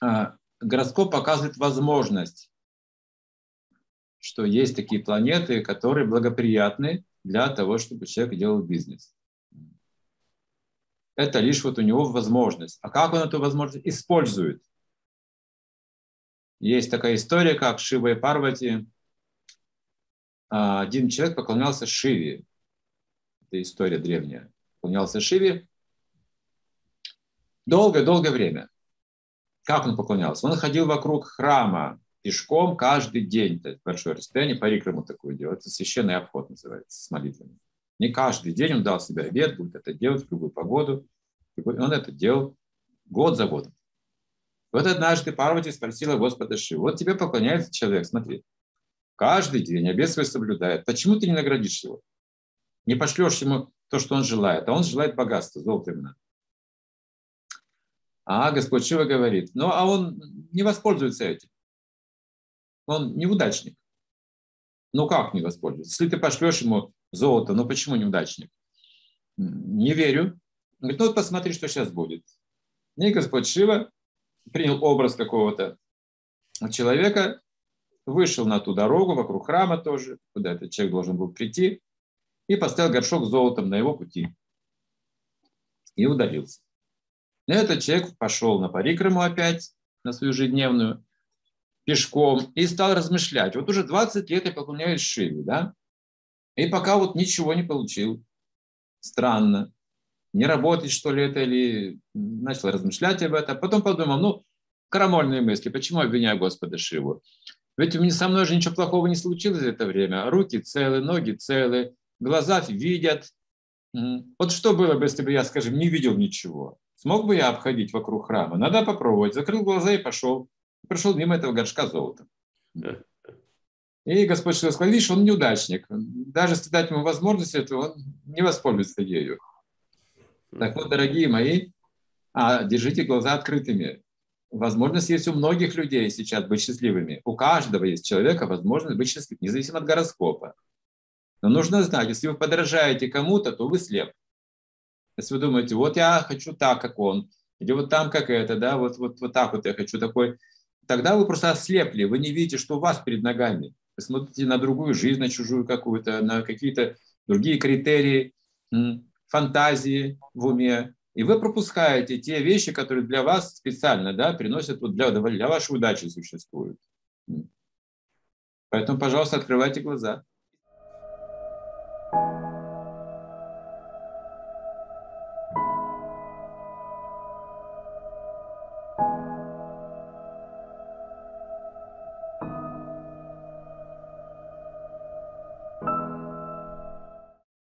а, гороскоп показывает возможность, что есть такие планеты, которые благоприятны для того, чтобы человек делал бизнес. Это лишь вот у него возможность. А как он эту возможность использует? Есть такая история, как Шива и Парвати. А, один человек поклонялся Шиве. Это история древняя. Поклонялся Шиве долгое-долгое время. Как он поклонялся? Он ходил вокруг храма пешком каждый день, то большое расстояние, по рикраму такое делать. Это священный обход называется, с молитвами. Не каждый день он дал себе обед, будет это делать в любую погоду. Он это делал год за годом. Вот однажды Парвати спросила Господа Шиву, вот тебе поклоняется человек, смотри, каждый день обед свой соблюдает, почему ты не наградишь его? Не пошлешь ему то, что он желает, а он желает богатства, золота именно. А Господь Шива говорит, ну а он не воспользуется этим. Он неудачник. Ну как не воспользуется? Если ты пошлешь ему золото, ну почему неудачник? Не верю. Он говорит, ну вот посмотри, что сейчас будет. И Господь Шива принял образ какого-то человека, вышел на ту дорогу, вокруг храма тоже, куда этот человек должен был прийти, и поставил горшок с золотом на его пути. И удалился. И этот человек пошел на парикраму опять, на свою ежедневную, пешком, и стал размышлять. Вот уже 20 лет я поклоняюсь Шиве, да? И пока вот ничего не получил. Странно. Не работает, что ли, это, или начал размышлять об этом. Потом подумал, ну, крамольные мысли, почему обвиняю Господа Шиву? Ведь у меня со мной же ничего плохого не случилось за это время. Руки целы, ноги целы, глаза видят. Вот что было бы, если бы я, скажем, не видел ничего? Смог бы я обходить вокруг храма? Надо попробовать. Закрыл глаза и пошел. Прошел мимо этого горшка золота. И Господь что сказал, видишь, он неудачник. Даже если дать ему возможность этого, он не воспользуется ею. Так вот, дорогие мои, а, держите глаза открытыми. Возможность есть у многих людей сейчас быть счастливыми. У каждого есть человека возможность быть счастливым, независимо от гороскопа. Но нужно знать, если вы подражаете кому-то, то вы слеп. Если вы думаете, вот я хочу так, как он, или вот там, как это, да, вот, вот, вот так вот я хочу такой, тогда вы просто ослепли, вы не видите, что у вас перед ногами. Вы смотрите на другую жизнь, на чужую какую-то, на какие-то другие критерии, фантазии в уме, и вы пропускаете те вещи, которые для вас специально да, приносят, вот для, для вашей удачи существуют. Поэтому, пожалуйста, открывайте глаза. thank you